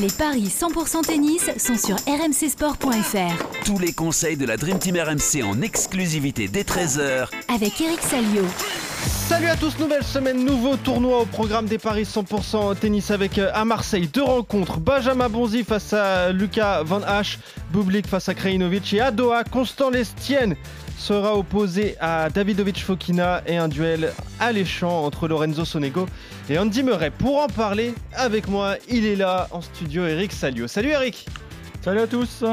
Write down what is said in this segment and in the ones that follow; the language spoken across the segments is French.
Les paris 100% tennis sont sur rmcsport.fr. Tous les conseils de la Dream Team RMC en exclusivité dès 13h Avec Eric Salio. Salut à tous, nouvelle semaine, nouveau tournoi au programme des paris 100% tennis avec euh, à Marseille deux rencontres. Benjamin Bonzi face à Lucas Van Hache, Bublik face à Krajinovic et à Doha, Constant Lestienne sera opposé à Davidovic Fokina et un duel alléchant entre Lorenzo Sonego et Andy Murray. Pour en parler avec moi, il est là en studio, Eric Salio. Salut Eric Salut à tous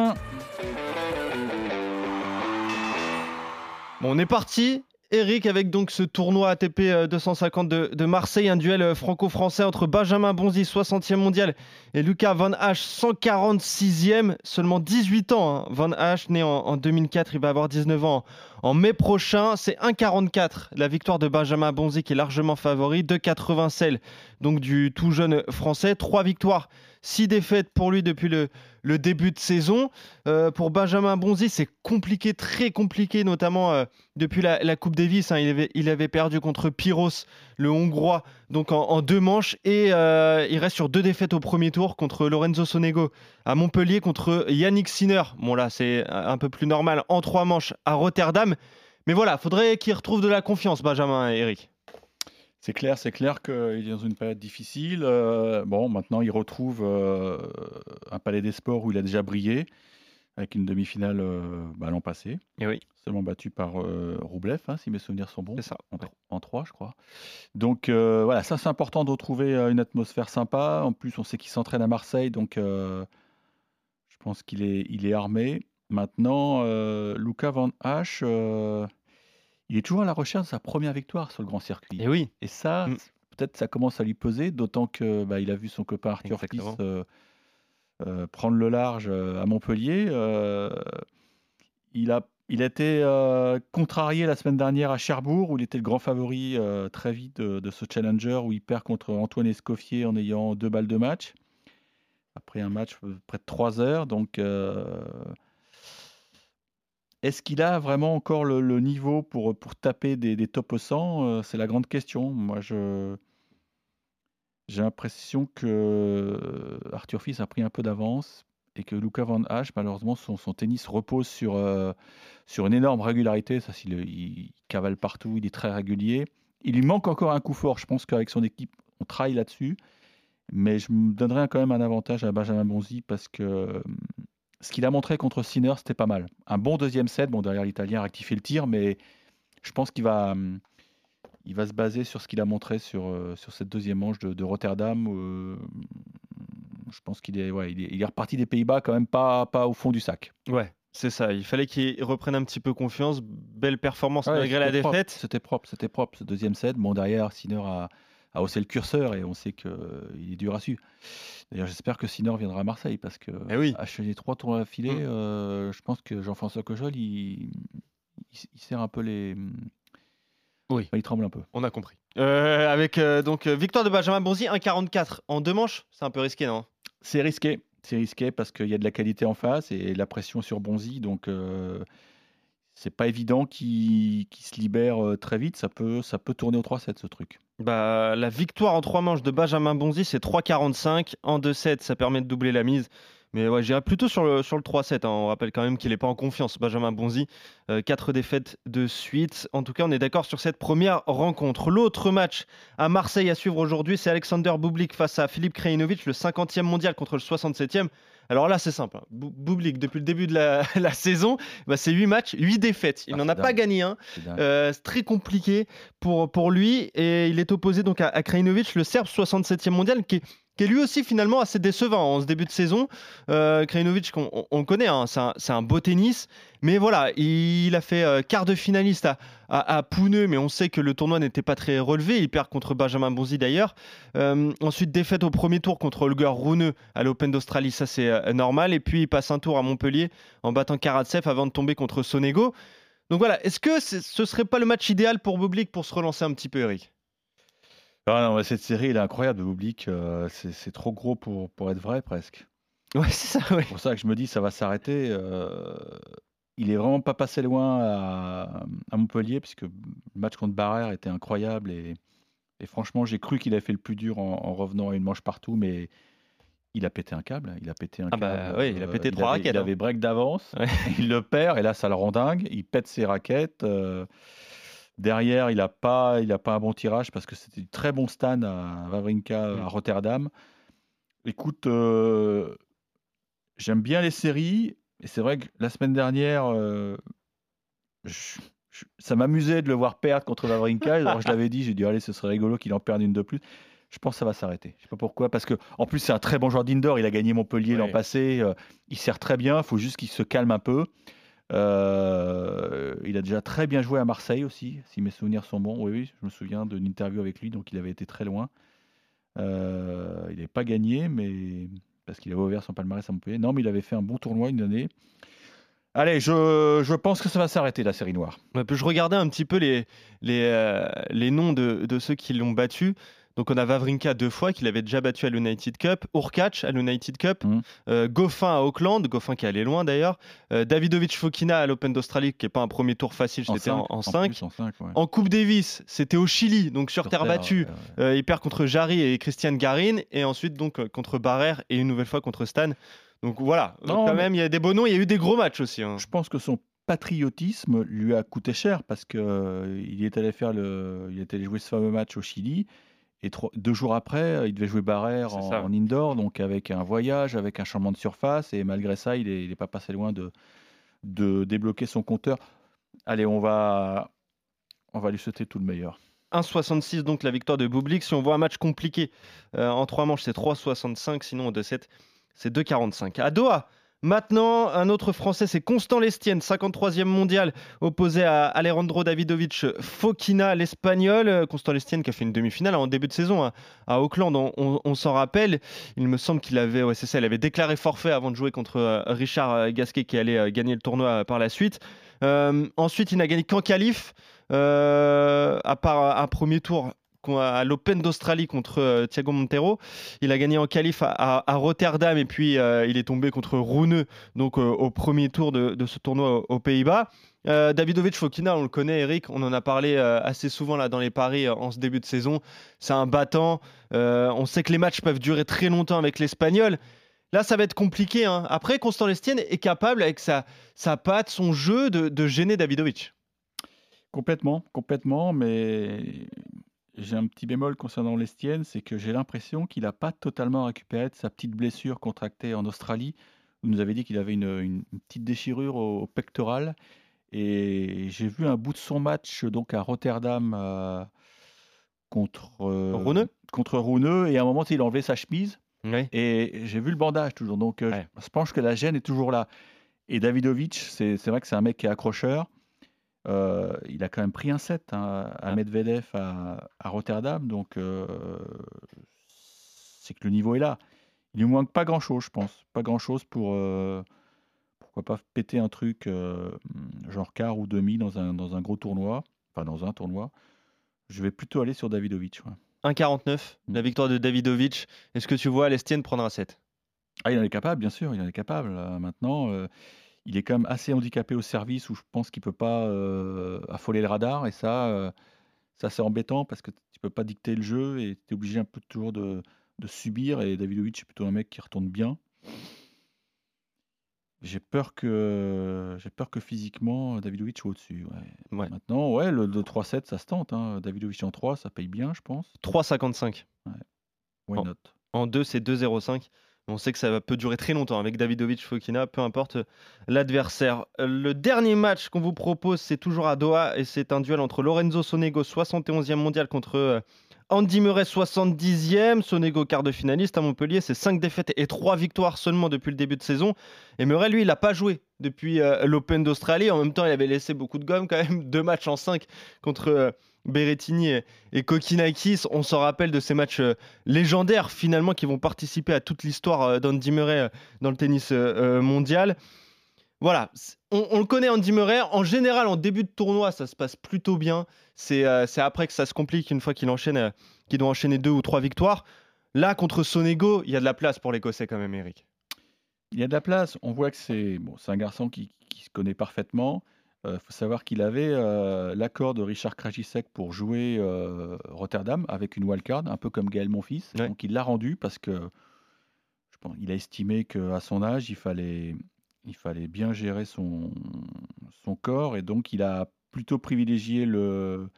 Bon, on est parti Eric avec donc ce tournoi ATP 250 euh, de, Marseille, un duel euh, franco-français entre Benjamin Bonzi, 60e mondial, et Lucas Van Hache, 146e, seulement 18 ans. Hein. Van Hache, né en, 2004, il va avoir 19 ans en mai prochain. C'est 1,44 la victoire de Benjamin Bonzi qui est largement favori, 2,80 celle donc du tout jeune français, 3 victoires 6 défaites pour lui depuis le, début de saison. Euh, pour Benjamin Bonzi, c'est compliqué, très compliqué, notamment euh, depuis la, Coupe Davis. Hein. il, avait, il, avait, perdu contre Pyros, le Hongrois, donc en, deux manches. Et euh, il reste sur deux défaites au premier tour contre Lorenzo Sonego à Montpellier, contre Yannick Sinner. Bon, là, c'est un peu plus normal, en trois manches à Rotterdam. Mais voilà, faudrait qu'il retrouve de la confiance, Benjamin et Eric. C'est clair, c'est clair qu'il est dans une période difficile. Euh, bon, maintenant, il retrouve euh, un palais des sports où il a déjà brillé, avec une demi-finale euh, bah, l'an passé. Et oui. Seulement battu par Roublev, hein, si mes souvenirs sont bons. C'est ça. En, trois, je crois. Donc voilà, ça c'est important de retrouver une atmosphère sympa. En plus, on sait qu'il s'entraîne à Marseille, donc je pense qu'il est, il est armé. Maintenant, Luca Van Hache il est toujours à la recherche de sa première victoire sur le grand circuit. Et oui. Et ça, mm. peut-être ça commence à lui peser, d'autant que bah, il a vu son copain Arthur Fils euh, euh, prendre le large euh, à Montpellier. il a il a été contrarié la semaine dernière à Cherbourg, où il était le grand favori très vite de, ce challenger, où il perd contre Antoine Escoffier en ayant deux balles de match. Après un match près de trois heures. Donc est-ce qu'il a vraiment encore le, niveau pour, pour taper des, des top 100 euh, C'est la grande question. Moi, je, j'ai l'impression que euh, Arthur Fils a pris un peu d'avance et que Luca Van Hache, malheureusement, son, son tennis repose sur, euh, sur une énorme régularité. Ça, il, il, cavale partout, il est très régulier. Il lui manque encore un coup fort. Je pense qu'avec son équipe, on travaille là-dessus. Mais je me donnerais quand même un avantage à Benjamin Bonzi parce que ce qu'il a montré contre Sinner, c'était pas mal. Un bon deuxième set. Bon, derrière l'Italien a rectifié le tir, mais je pense qu'il va, hum, il va se baser sur ce qu'il a montré sur, euh, sur cette deuxième manche de, Rotterdam. Euh, je pense qu'il est, ouais, il est, reparti des Pays-Bas quand même pas, pas au fond du sac. Ouais, c'est ça. Il fallait qu'il reprenne un petit peu confiance. Belle performance malgré la défaite. C'était propre, c'était propre ce deuxième set. Bon, derrière, Sinner a, a haussé le curseur et on sait qu'il est dur à suivre. D'ailleurs, j'espère que Sinor viendra à Marseille parce que eh oui. acheter trois tours à filet, mmh. euh, je pense que Jean-François Cojol, il, il, sert un peu les. Oui. il tremble un peu. On a compris. Euh, avec euh, donc victoire de Benjamin Bonzi, 1,44 en deux manches, c'est un peu risqué, non? C'est risqué. C'est risqué parce qu'il y a de la qualité en face et la pression sur Bonzi. Donc, c'est pas évident qu'il se libère très vite. Ça peut, ça peut tourner au 3-7 ce truc. Bah, la victoire en trois manches de Benjamin Bonzi, c'est 3,45. En 2-7, ça permet de doubler la mise. Mais ouais, j'irai plutôt sur le, sur le 3-7. Hein. On rappelle quand même qu'il n'est pas en confiance, Benjamin Bonzi. Euh, quatre défaites de suite. En tout cas, on est d'accord sur cette première rencontre. L'autre match à Marseille à suivre aujourd'hui, c'est Alexander Bublik face à Philippe Krajinovic, le 50e mondial contre le 67e. Alors là, c'est simple. Hein. Bublik, depuis le début de la, saison, bah, c'est 8 matchs, 8 défaites. Il ah, n'en a pas gagné un. Euh, c'est très compliqué pour, pour lui. Et il est opposé donc à, à Krajinovic, le Serbe 67e mondial, qui est qui est lui aussi finalement assez décevant en ce début de saison. Euh, Krajinovic, on, connaît, hein, c'est un, beau tennis, mais voilà, il, a fait euh, quart de finaliste à, à, Pouneux, mais on sait que le tournoi n'était pas très relevé. Il perd contre Benjamin Bonzi d'ailleurs. Euh, ensuite, défaite au premier tour contre Holger Rune à l'Open d'Australie, ça c'est euh, normal. Et puis il passe un tour à Montpellier en battant Karatsev avant de tomber contre Sonego. Donc voilà, est-ce que ce serait pas le match idéal pour Bublik pour se relancer un petit peu, Eric? Ah non, cette série, elle est incroyable, Bublik. Euh, c'est trop gros pour, pour être vrai, presque. Ouais, c'est ça, C'est pour ça que je me dis, ça va s'arrêter. Euh, il est vraiment pas passé loin à, à Montpellier, puisque le match contre Barrère était incroyable. Et, et franchement, j'ai cru qu'il avait fait le plus dur en, revenant à une manche partout, mais il a pété un câble. Il a pété un Ah bah câble. ouais, il a euh, pété trois avait- raquettes, Il hein. avait break d'avance. Ouais. il le perd et là, ça le rend dingue. Il pète ses raquettes. euh, derrière, il n'a pas, il a pas un bon tirage parce que c'était du très bon stand à Wawrinka Mm. à Rotterdam. Écoute, euh, j'aime bien les séries. Et c'est vrai que la semaine dernière, euh, je- je- ça m'amusait de le voir perdre contre Wawrinka. Alors je l'avais dit, j'ai dit, allez, ce serait rigolo qu'il en perde une de plus. Je pense que ça va s'arrêter. Je sais pas pourquoi, parce que en plus c'est un très bon joueur d'indoor. Il a gagné Montpellier l'an passé. euh, il sert très bien. Il faut juste qu'il se calme un peu. Euh, il a déjà très bien joué à Marseille aussi, si mes souvenirs sont bons. Oui, oui, je me souviens d'une interview avec lui, donc il avait été très loin. Euh, il n'avait pas gagné, mais parce qu'il avait ouvert son palmarès à Montpellier. Non, mais il avait fait un bon tournoi une année. Allez, je, pense que ça va s'arrêter la série noire. Je regardais un petit peu les, euh, noms de ceux qui l'ont battu. Donc on a Vavrinka deux fois, qu'il avait déjà battu à l'United Cup, Urkac à l'United Cup, Mhm. euh, Goffin à Auckland, Goffin qui est allé loin d'ailleurs, euh, Davidovic Fokina à l'Open d'Australie, qui n'est pas un premier tour facile, c'était en, en 5. plus, en cinq, ouais. En Coupe Davis, c'était au Chili, donc sur, Sur terre, battue. ouais, ouais. Euh, il perd contre Jarry et Christian Garin, et ensuite donc euh, contre Barrère et une nouvelle fois contre Stan. Donc voilà, Non, quand mais- même, il y a des beaux noms, il y a eu des gros matchs aussi. hein. Je pense que son patriotisme lui a coûté cher parce que il est allé faire le, il est allé jouer ce fameux match au Chili et trois- deux jours après, euh, il devait jouer Barrère C'est en, indoor, donc avec un voyage, avec un changement de surface et malgré ça, il n'est pas passé loin de, de débloquer son compteur. Allez, on va, on va lui souhaiter tout le meilleur. 1,66 donc la victoire de Bublik. Si on voit un match compliqué euh, en trois manches, c'est 3,65. Sinon, en 2-7, c'est 2,45. À Doha, maintenant, un autre Français, c'est Constant Lestienne, 53e mondial, opposé à Alejandro Davidovic Fokina, l'Espagnol. Constant Lestienne qui a fait une demi-finale en début de saison à, à Auckland, on, s'en rappelle. Il me semble qu'il avait, ouais, ça, il avait déclaré forfait avant de jouer contre euh, Richard Gasquet qui allait euh, gagner le tournoi euh, par la suite. Ensuite, il n'a gagné qu'en qualif, à part un premier tour à l'Open d'Australie contre euh, Thiago Montero. Il a gagné en qualif à, Rotterdam et puis euh, il est tombé contre Rouneux donc euh, au premier tour de, ce tournoi aux, Pays-Bas. Euh, Davidovic Fokina, on le connaît, Eric, on en a parlé assez souvent là dans les paris en ce début de saison. C'est un battant. On sait que les matchs peuvent durer très longtemps avec l'Espagnol. Là, ça va être compliqué. hein. Après, Constant Lestienne est capable, avec sa, sa patte, son jeu, de, de gêner Davidovic. Complètement, complètement, mais j'ai un petit bémol concernant l'Estienne, c'est que j'ai l'impression qu'il n'a pas totalement récupéré de sa petite blessure contractée en Australie. Vous nous avez dit qu'il avait une, une- une petite déchirure au, au pectoral. Et j'ai vu un bout de son match donc à Rotterdam euh, contre euh, Rouneux contre Rouneux, et à un moment il a enlevé sa chemise Oui. et j'ai vu le bandage toujours. Donc euh, Ouais. je pense que la gêne est toujours là. Et Davidovic, c'est vrai que c'est un mec qui est accrocheur. Euh, il a quand même pris un set hein, à Ah. Medvedev à, à Rotterdam. Donc euh, c'est que le niveau est là. Il lui manque pas grand-chose, je pense. Pas grand-chose pour... euh, pourquoi pas péter un truc genre quart ou demi dans un, dans un gros tournoi. Enfin, dans un tournoi. Je vais plutôt aller sur Davidovic. ouais. 1,49, la victoire de Davidovic. Est-ce que tu vois Lestienne prendre un 7 Ah, il en est capable, bien sûr, il en est capable. Maintenant, il est quand même assez handicapé au service où je pense qu'il peut pas euh, affoler le radar. Et ça, euh, ça c'est embêtant parce que tu peux pas dicter le jeu et tu es obligé un peu toujours de, de subir. Et Davidovic, c'est plutôt un mec qui retourne bien. J'ai peur que j'ai peur que physiquement Davidovic soit au-dessus. ouais. Ouais. Maintenant, ouais, le, le 3-7, ça se tente. Hein. Davidovic en 3, ça paye bien, je pense. 3,55. Why Oh. not? En 2, c'est 2,05. On sait que ça peut durer très longtemps avec Davidovic Fokina, peu importe l'adversaire. Euh, Le dernier match qu'on vous propose, c'est toujours à Doha et c'est un duel entre Lorenzo Sonego, 71e mondial, contre euh, Andy Murray, 70e. Sonego, quart de finaliste à Montpellier, c'est 5 défaites et 3 victoires seulement depuis le début de saison. Et Murray, lui, il n'a pas joué depuis euh, l'Open d'Australie. En même temps, il avait laissé beaucoup de gomme quand même. Deux matchs en 5 contre euh, Berrettini et, et. On s'en rappelle de ces matchs euh, légendaires finalement qui vont participer à toute l'histoire euh, d'Andy Murray dans le tennis mondial. Voilà, on, on le connaît Andy Murray. En général, en début de tournoi, ça se passe plutôt bien. C'est euh, après que ça se complique une fois qu'il enchaîne, euh, qu'il doit enchaîner deux ou trois victoires. Là, contre Sonego, il y a de la place pour l'Écossais quand même, Eric. Il y a de la place. On voit que c'est bon, un garçon qui, qui se connaît parfaitement. Il faut savoir qu'il avait euh, l'accord de Richard Krajicek pour jouer euh, Rotterdam avec une wildcard, un peu comme Gaël Monfils. Ouais. Donc il l'a rendu parce que je pense, il a estimé qu'à son âge, il fallait, il fallait bien gérer son, son corps et donc il a plutôt privilégié le,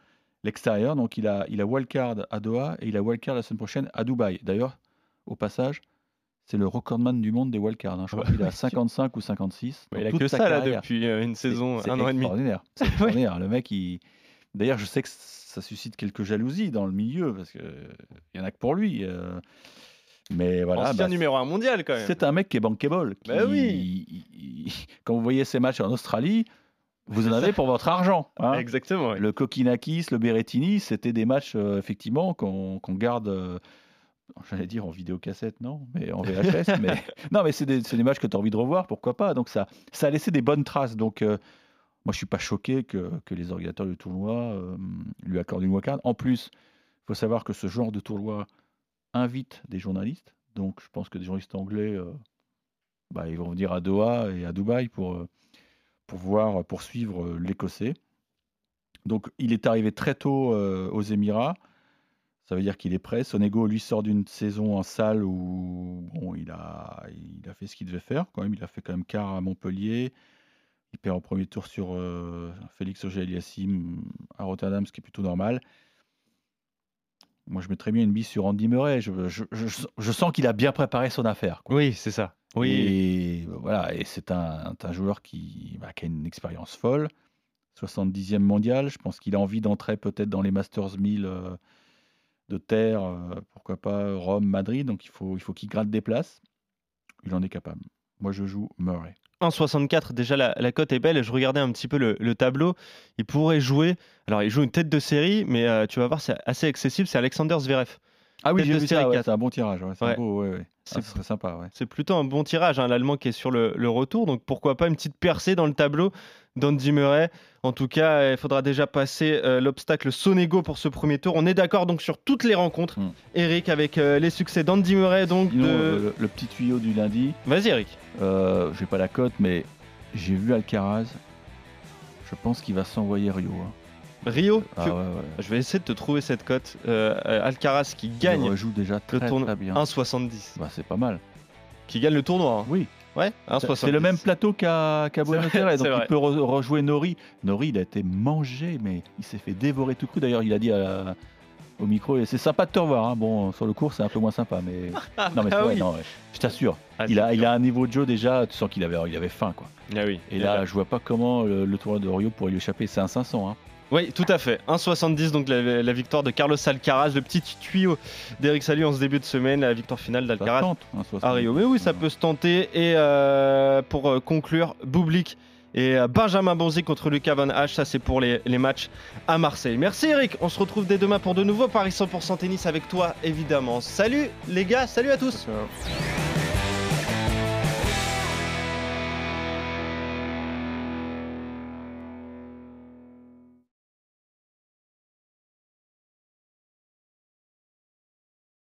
l'extérieur. Donc il a, il a wildcard à Doha et il a wildcard la semaine prochaine à Dubaï. D'ailleurs, au passage, c'est le recordman du monde des wildcards. Hein. Je crois qu'il a 55 ou 56. il a que ça là depuis euh, une saison, un an et demi. C'est extraordinaire. Le mec, il... d'ailleurs, je sais que ça suscite quelques jalousies dans le milieu parce qu'il y en a que pour lui. Euh. Mais voilà. C'est un bah, numéro un mondial quand même. C'est un mec qui est bankable. Qui... Bah oui. Quand vous voyez ses matchs en Australie, vous en avez pour votre argent. Hein. Exactement. Le Kokinakis, le Berrettini, c'était des matchs euh, effectivement qu'on qu j'allais dire en vidéocassette, non, mais en VHS. mais non, mais c'est des, des, matchs que tu as envie de revoir, pourquoi pas. Donc ça, ça a laissé des bonnes traces. Donc euh, moi, je suis pas choqué que, que les organisateurs du tournoi euh, lui accordent une wildcard. En plus, il faut savoir que ce genre de tournoi invite des journalistes. Donc je pense que des journalistes anglais, euh, bah, ils vont venir à Doha et à Dubaï pour, pour voir, poursuivre l'Écossais. Donc il est arrivé très tôt aux Émirats. Ça veut dire qu'il est prêt. Sonego, lui, sort d'une saison en salle où bon, il, a, il a fait ce qu'il devait faire. Quand même, il a fait quand même quart à Montpellier. Il perd en premier tour sur euh, Félix Auger-Aliassime à Rotterdam, ce qui est plutôt normal. Moi, je mettrais bien une bise sur Andy Murray. Je, je, sens qu'il a bien préparé son affaire. Oui, c'est ça. Oui. Et voilà, et c'est un, un, joueur qui, bah, qui, a une expérience folle. 70e mondial. Je pense qu'il a envie d'entrer peut-être dans les Masters 1000 de terre, euh, pourquoi pas Rome, Madrid. Donc il faut, il faut qu'il gratte des places. Il en est capable. Moi, je joue Murray. 1,64, déjà la, cote est belle. Je regardais un petit peu le, tableau. Il pourrait jouer. Alors, il joue une tête de série, mais euh, tu vas voir, c'est assez accessible. C'est Alexander Zverev. Ah oui, j'ai vu ça. c'est un bon tirage. c'est beau, ah, sympa. C'est plutôt un bon tirage. Hein, L'Allemand qui est sur le, le, retour. Donc, pourquoi pas une petite percée dans le tableau d'Andy Murray. En tout cas, il faudra déjà passer euh, l'obstacle Sonego pour ce premier tour. On est d'accord donc sur toutes les rencontres, hmm. Eric, avec euh, les succès d'Andy Murray. Donc le, petit tuyau du lundi. Vas-y, Eric. Euh, j'ai pas la cote, mais j'ai vu Alcaraz. Je pense qu'il va s'envoyer Rio. Hein. Rio ah Je vais essayer de te trouver cette cote. Alcaraz qui gagne. Joue déjà très, le tournoi 1,70. Bah, c'est pas mal. Qui gagne le tournoi. Hein. Oui. Ouais, c'est le même plateau qu'à Buenos Aires, donc il peut rejouer Nori. Nori, il a été mangé, mais il s'est fait dévorer tout coup. D'ailleurs, il a dit au micro, c'est sympa de te revoir. Hein. Bon, sur le cours, c'est un peu moins sympa, mais non, mais ah non, je t'assure, ah, il a, il a un niveau de jeu déjà. Tu sens qu'il avait, il avait faim, quoi. Ah oui. Et là, je vois pas comment le, le tournoi de Rio pourrait lui échapper. C'est un 500, hein. Oui, tout à fait. 1,70 donc la, victoire de Carlos Alcaraz, le petit tuyau d'Eric Salut en ce début de semaine, la victoire finale d'Alcaraz à Rio. Mais oui, ça peut se tenter. Et euh, pour euh, conclure, Boublik et euh, Benjamin Bonzi contre Lucas Van H. Ça, c'est pour les, matchs à Marseille. Merci Eric. On se retrouve dès demain pour de nouveaux Paris 100% tennis avec toi, évidemment. Salut les gars, salut à tous.